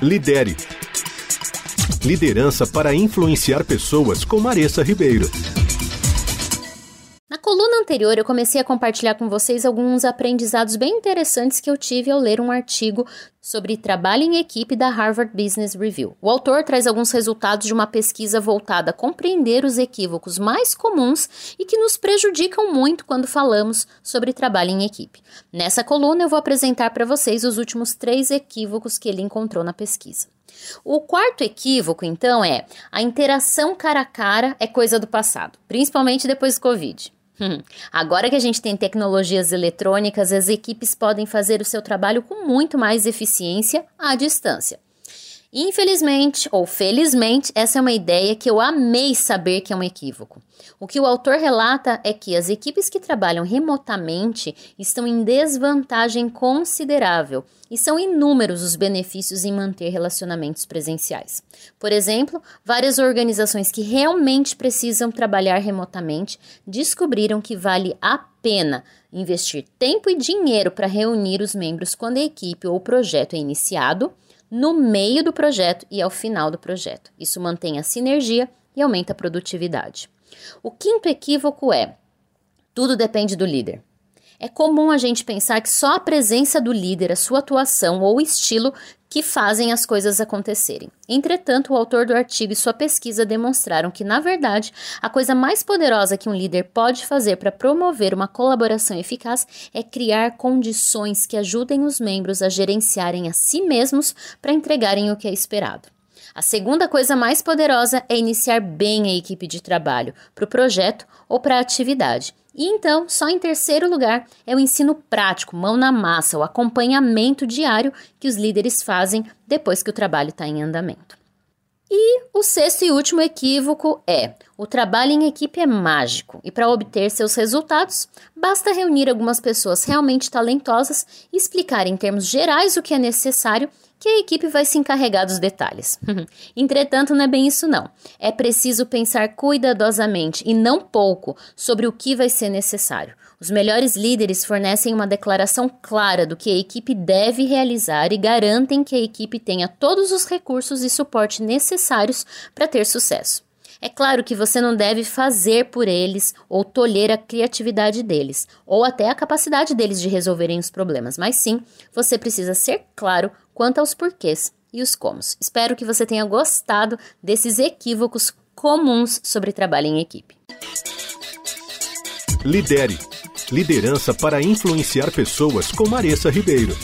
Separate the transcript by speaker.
Speaker 1: Lidere. Liderança para influenciar pessoas com Maressa Ribeiro.
Speaker 2: Anterior, eu comecei a compartilhar com vocês alguns aprendizados bem interessantes que eu tive ao ler um artigo sobre trabalho em equipe da Harvard Business Review. O autor traz alguns resultados de uma pesquisa voltada a compreender os equívocos mais comuns e que nos prejudicam muito quando falamos sobre trabalho em equipe. Nessa coluna, eu vou apresentar para vocês os últimos três equívocos que ele encontrou na pesquisa. O quarto equívoco, então, é a interação cara a cara é coisa do passado, principalmente depois do Covid. Hum. Agora que a gente tem tecnologias eletrônicas, as equipes podem fazer o seu trabalho com muito mais eficiência à distância. Infelizmente ou felizmente, essa é uma ideia que eu amei saber que é um equívoco. O que o autor relata é que as equipes que trabalham remotamente estão em desvantagem considerável e são inúmeros os benefícios em manter relacionamentos presenciais. Por exemplo, várias organizações que realmente precisam trabalhar remotamente descobriram que vale a pena investir tempo e dinheiro para reunir os membros quando a equipe ou o projeto é iniciado no meio do projeto e ao final do projeto. Isso mantém a sinergia e aumenta a produtividade. O quinto equívoco é: tudo depende do líder. É comum a gente pensar que só a presença do líder, a sua atuação ou estilo que fazem as coisas acontecerem. Entretanto, o autor do artigo e sua pesquisa demonstraram que, na verdade, a coisa mais poderosa que um líder pode fazer para promover uma colaboração eficaz é criar condições que ajudem os membros a gerenciarem a si mesmos para entregarem o que é esperado. A segunda coisa mais poderosa é iniciar bem a equipe de trabalho para o projeto ou para a atividade. E então, só em terceiro lugar, é o ensino prático, mão na massa, o acompanhamento diário que os líderes fazem depois que o trabalho está em andamento. E o sexto e último equívoco é: o trabalho em equipe é mágico e para obter seus resultados, basta reunir algumas pessoas realmente talentosas explicar em termos gerais o que é necessário que a equipe vai se encarregar dos detalhes. Entretanto, não é bem isso não. É preciso pensar cuidadosamente e não pouco sobre o que vai ser necessário. Os melhores líderes fornecem uma declaração clara do que a equipe deve realizar e garantem que a equipe tenha todos os recursos e suporte necessários para ter sucesso. É claro que você não deve fazer por eles ou tolher a criatividade deles, ou até a capacidade deles de resolverem os problemas, mas sim, você precisa ser claro quanto aos porquês e os comos. Espero que você tenha gostado desses equívocos comuns sobre trabalho em equipe.
Speaker 1: Lidere. Liderança para influenciar pessoas com Maressa Ribeiro.